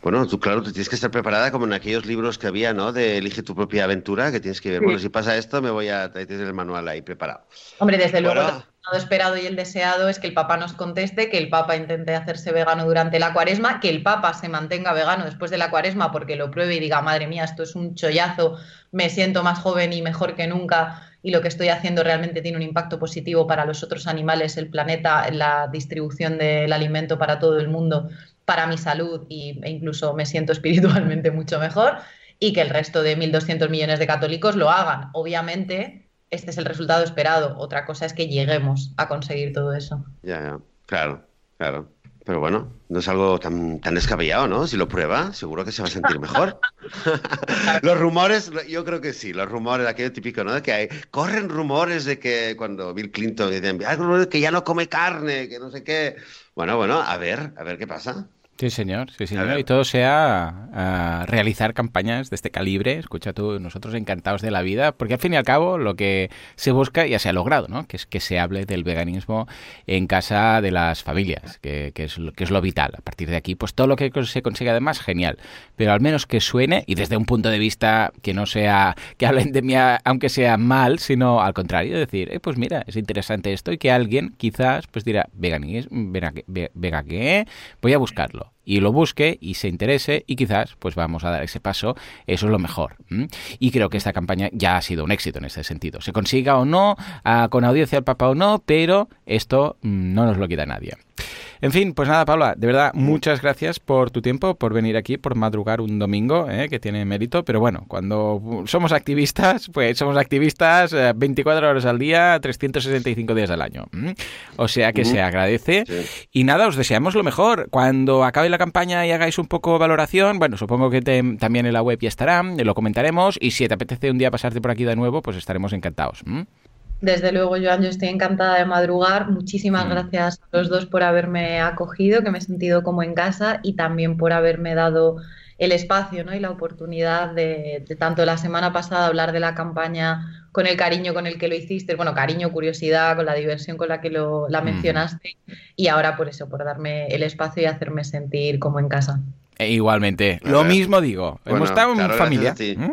bueno, tú claro, tú tienes que estar preparada como en aquellos libros que había, ¿no? De elige tu propia aventura, que tienes que ver, bueno, si pasa esto me voy a traer el manual ahí preparado. Hombre, desde luego lo esperado y el deseado es que el Papa nos conteste, que el Papa intente hacerse vegano durante la cuaresma, que el Papa se mantenga vegano después de la cuaresma porque lo pruebe y diga, madre mía, esto es un chollazo, me siento más joven y mejor que nunca y lo que estoy haciendo realmente tiene un impacto positivo para los otros animales, el planeta, la distribución del alimento para todo el mundo, para mi salud y, e incluso me siento espiritualmente mucho mejor y que el resto de 1.200 millones de católicos lo hagan. Obviamente, este es el resultado esperado. Otra cosa es que lleguemos a conseguir todo eso. Ya, ya. claro, claro. Pero bueno, no es algo tan, tan descabellado, ¿no? Si lo prueba, seguro que se va a sentir mejor. los rumores, yo creo que sí, los rumores, aquello típico, ¿no? Que hay, corren rumores de que cuando Bill Clinton dice, que ya no come carne, que no sé qué. Bueno, bueno, a ver, a ver qué pasa. Sí, señor, sí, señor. Y todo sea realizar campañas de este calibre. Escucha tú, nosotros encantados de la vida, porque al fin y al cabo lo que se busca ya se ha logrado, ¿no? Que es que se hable del veganismo en casa de las familias, que, es, lo, que es lo vital. A partir de aquí, pues todo lo que se consigue además, genial. Pero al menos que suene, y desde un punto de vista que no sea, que hablen de mí, aunque sea mal, sino al contrario, decir, eh, pues mira, es interesante esto, y que alguien quizás pues dirá, veganismo, vega, ¿qué? Voy a buscarlo y lo busque y se interese y quizás pues vamos a dar ese paso, eso es lo mejor. Y creo que esta campaña ya ha sido un éxito en ese sentido. Se consiga o no, ah, con audiencia al Papa o no, pero esto mm, no nos lo quita nadie. En fin, pues nada, Paula, de verdad, muchas gracias por tu tiempo, por venir aquí, por madrugar un domingo, ¿eh? que tiene mérito, pero bueno, cuando somos activistas, pues somos activistas 24 eh, horas al día, 365 días al año. O sea que se agradece. Y nada, os deseamos lo mejor. Cuando acabe la campaña y hagáis un poco valoración, bueno, supongo que también en la web ya estará, lo comentaremos, y si te apetece un día pasarte por aquí de nuevo, pues estaremos encantados. Desde luego, Joan, yo estoy encantada de madrugar. Muchísimas mm. gracias a los dos por haberme acogido, que me he sentido como en casa y también por haberme dado el espacio ¿no? y la oportunidad de, tanto la semana pasada hablar de la campaña con el cariño con el que lo hiciste, bueno, cariño, curiosidad, con la diversión con la que lo, la mm. mencionaste y ahora por eso, por darme el espacio y hacerme sentir como en casa. E igualmente. Lo mismo digo. Hemos estado en familia. ¿Mm?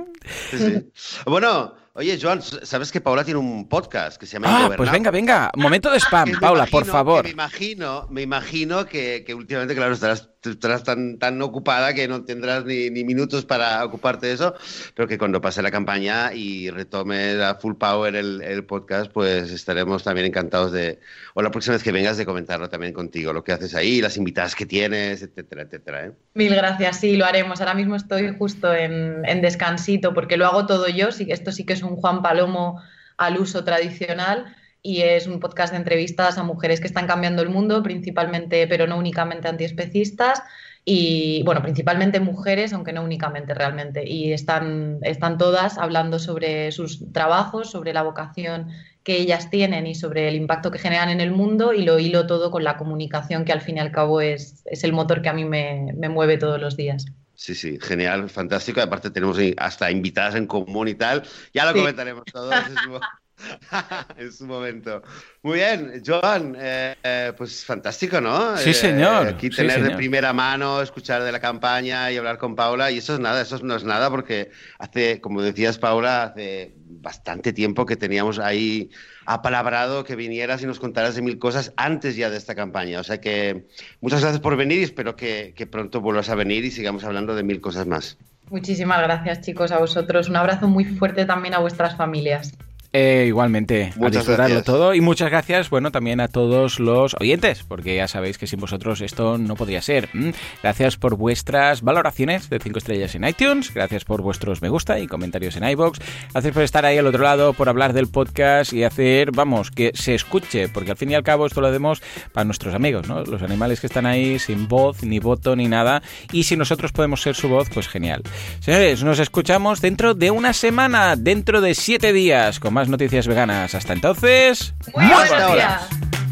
Bueno, Oye, Joan, ¿sabes que Paula tiene un podcast que se llama Ah, pues venga, venga. Momento de spam, Paula, por favor. Me imagino, me imagino que, que últimamente, claro, estarás estarás tan, tan ocupada que no tendrás ni, ni, minutos para ocuparte de eso, pero que cuando pase la campaña y retome a full power el, el, podcast, pues estaremos también encantados de, o la próxima vez que vengas, de comentarlo también contigo, lo que haces ahí, las invitadas que tienes, etcétera, etcétera. ¿eh? Mil gracias, sí, lo haremos. Ahora mismo estoy justo en, en descansito porque lo hago todo yo, sí, esto sí que es un Juan Palomo al uso tradicional y es un podcast de entrevistas a mujeres que están cambiando el mundo, principalmente, pero no únicamente antiespecistas, y bueno, principalmente mujeres, aunque no únicamente realmente, y están, están todas hablando sobre sus trabajos, sobre la vocación que ellas tienen y sobre el impacto que generan en el mundo y lo hilo todo con la comunicación que al fin y al cabo es, es el motor que a mí me, me mueve todos los días. Sí, sí, genial, fantástico. Aparte tenemos hasta invitadas en común y tal. Ya lo sí. comentaremos todo. en su momento. Muy bien, Joan, eh, eh, pues fantástico, ¿no? Sí, señor. Eh, aquí tener sí, señor. de primera mano, escuchar de la campaña y hablar con Paula, y eso es nada, eso no es nada, porque hace, como decías, Paula, hace bastante tiempo que teníamos ahí apalabrado que vinieras y nos contaras de mil cosas antes ya de esta campaña. O sea que muchas gracias por venir y espero que, que pronto vuelvas a venir y sigamos hablando de mil cosas más. Muchísimas gracias, chicos, a vosotros. Un abrazo muy fuerte también a vuestras familias. Eh, igualmente, Muchas a disfrutarlo gracias. todo y muchas gracias, bueno, también a todos los oyentes, porque ya sabéis que sin vosotros esto no podría ser. ¿m? Gracias por vuestras valoraciones de 5 estrellas en iTunes, gracias por vuestros me gusta y comentarios en iBox, gracias por estar ahí al otro lado, por hablar del podcast y hacer, vamos, que se escuche, porque al fin y al cabo esto lo hacemos para nuestros amigos, ¿no? Los animales que están ahí sin voz, ni voto, ni nada, y si nosotros podemos ser su voz, pues genial. Señores, nos escuchamos dentro de una semana, dentro de 7 días, con más noticias veganas. Hasta entonces, Muy buenos buenos días. días.